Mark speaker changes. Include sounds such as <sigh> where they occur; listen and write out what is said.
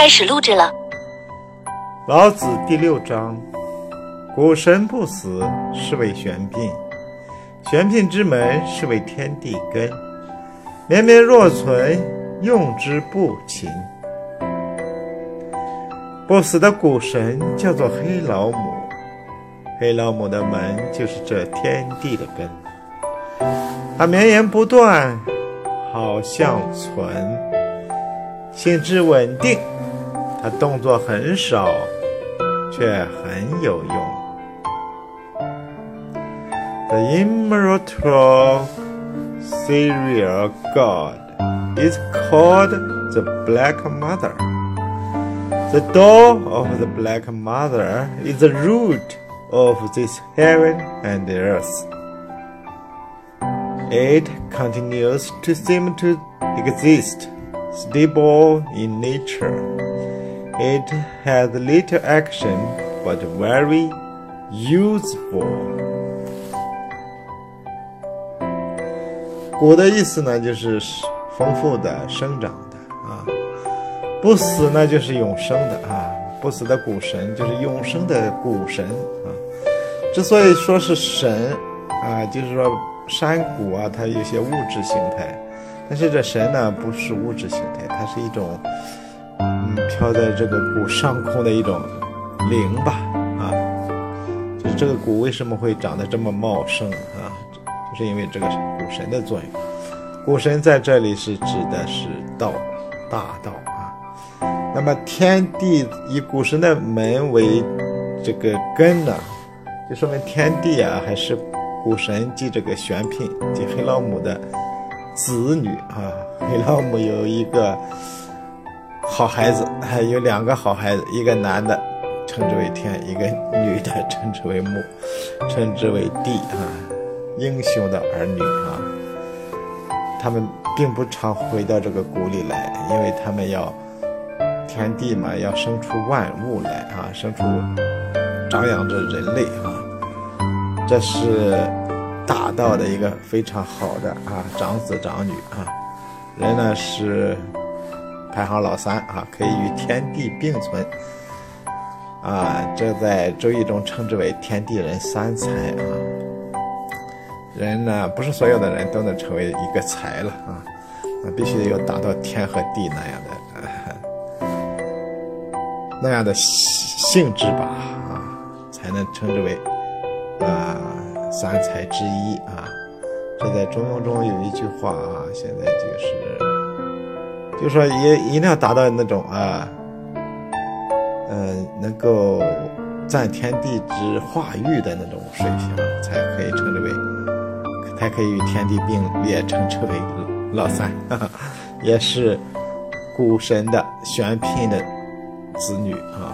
Speaker 1: 开始录制了。
Speaker 2: 老子第六章：谷神不死，是谓玄牝。玄牝之门，是为天地根。绵绵若存，用之不勤。不死的谷神叫做黑老母，黑老母的门就是这天地的根。它绵延不断，好像存，性质稳定。它动作很少，却很有用。The immortal serial god is called the Black Mother. The door of the Black Mother is the root of this heaven and earth. It continues to seem to exist, stable in nature. It has little action, but very useful. 谷的意思呢，就是丰富的、生长的啊。不死呢，就是永生的啊。不死的谷神就是永生的谷神啊。之所以说是神啊，就是说山谷啊，它有些物质形态，但是这神呢，不是物质形态，它是一种飘在这个谷上空的一种灵吧啊。就是这个谷为什么会长得这么茂盛啊？就是因为这个谷神的作用。谷神在这里是指的是道，大道啊。那么天地以谷神的门为这个根呢，就说明天地啊还是谷神即这个玄牝即黑老母的子女啊。黑老母有一个好孩子，还 <laughs> 有两个好孩子，一个男的称之为天，一个女的称之为母，<laughs> 称之为地啊。英雄的儿女啊，他们并不常回到这个谷里来，因为他们要天地嘛，要生出万物来啊，生出长养着人类啊，这是大道的一个非常好的啊，长子长女啊，人呢是排行老三啊，可以与天地并存啊，这在周易中称之为天地人三才啊。人呢，不是所有的人都能成为一个才了啊，那必须得有达到天和地那样的，那样的性质吧啊，才能称之为啊三才之一啊。这在中庸中有一句话啊，现在就是，就说一一定要达到那种啊，嗯，能够占天地之化育的那种水平，才可以称之为。才可以与天地并列，称之为老三，<laughs> 也是孤神的玄牝的子女啊。